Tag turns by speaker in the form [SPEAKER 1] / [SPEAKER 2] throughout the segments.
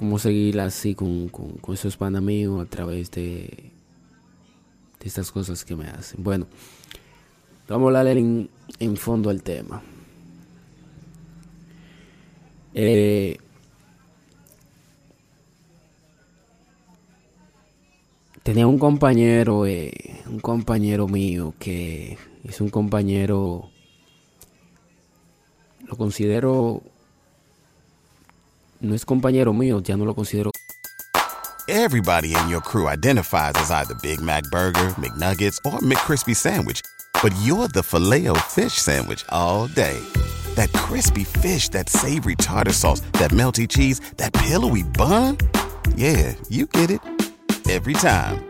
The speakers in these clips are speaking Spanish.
[SPEAKER 1] Cómo seguir así con, con, esos panas míos a través de, de estas cosas que me hacen. Bueno, vamos a hablar en, en fondo al tema. Eh, tenía un compañero, eh, un compañero mío que es un compañero, lo considero no es compañero mío, ya no lo considero.
[SPEAKER 2] Everybody in your crew identifies as either Big Mac Burger, McNuggets, or McCrispy Sandwich. But you're the filet fish Sandwich all day. That crispy fish, that savory tartar sauce, that melty cheese, that pillowy bun. Yeah, you get it. Every time.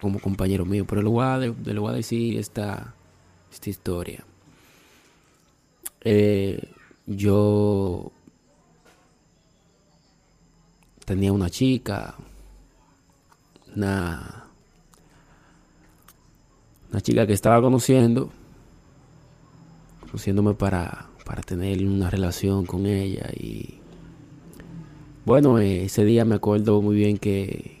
[SPEAKER 1] Como compañero mío, pero le voy a, le voy decir esta, esta historia. Eh, yo tenía una chica, una, una chica que estaba conociendo, conociéndome para, para tener una relación con ella y bueno, ese día me acuerdo muy bien que